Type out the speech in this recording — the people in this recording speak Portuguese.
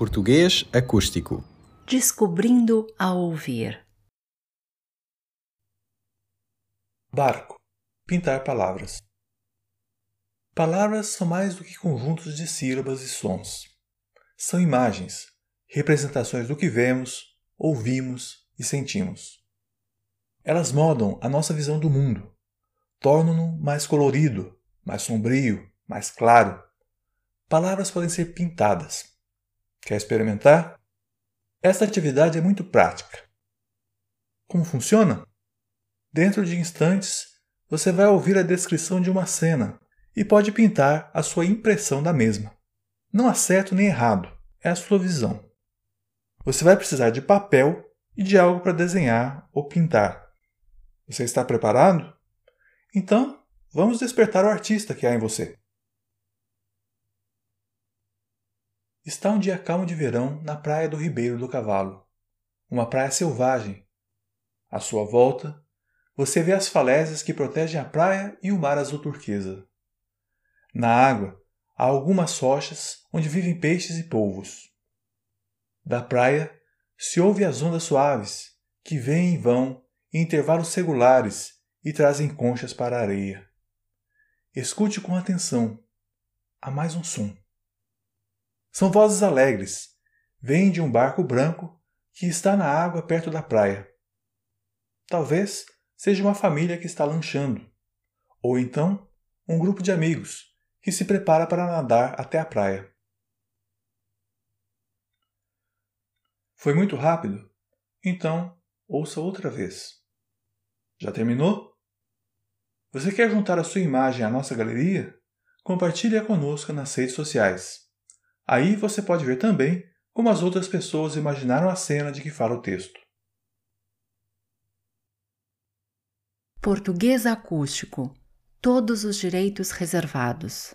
Português acústico. Descobrindo a ouvir. Barco. Pintar palavras. Palavras são mais do que conjuntos de sílabas e sons. São imagens, representações do que vemos, ouvimos e sentimos. Elas moldam a nossa visão do mundo, tornam-no mais colorido, mais sombrio, mais claro. Palavras podem ser pintadas. Quer experimentar? Esta atividade é muito prática. Como funciona? Dentro de instantes, você vai ouvir a descrição de uma cena e pode pintar a sua impressão da mesma. Não há certo nem errado, é a sua visão. Você vai precisar de papel e de algo para desenhar ou pintar. Você está preparado? Então, vamos despertar o artista que há em você. Está um dia calmo de verão na praia do Ribeiro do Cavalo, uma praia selvagem. À sua volta, você vê as falésias que protegem a praia e o mar azul turquesa. Na água, há algumas rochas onde vivem peixes e polvos. Da praia, se ouve as ondas suaves, que vêm e vão em intervalos regulares e trazem conchas para a areia. Escute com atenção. Há mais um som. São vozes alegres. Vêm de um barco branco que está na água perto da praia. Talvez seja uma família que está lanchando, ou então um grupo de amigos que se prepara para nadar até a praia. Foi muito rápido? Então, ouça outra vez. Já terminou? Você quer juntar a sua imagem à nossa galeria? Compartilhe-a conosco nas redes sociais. Aí você pode ver também como as outras pessoas imaginaram a cena de que fala o texto. Português acústico. Todos os direitos reservados.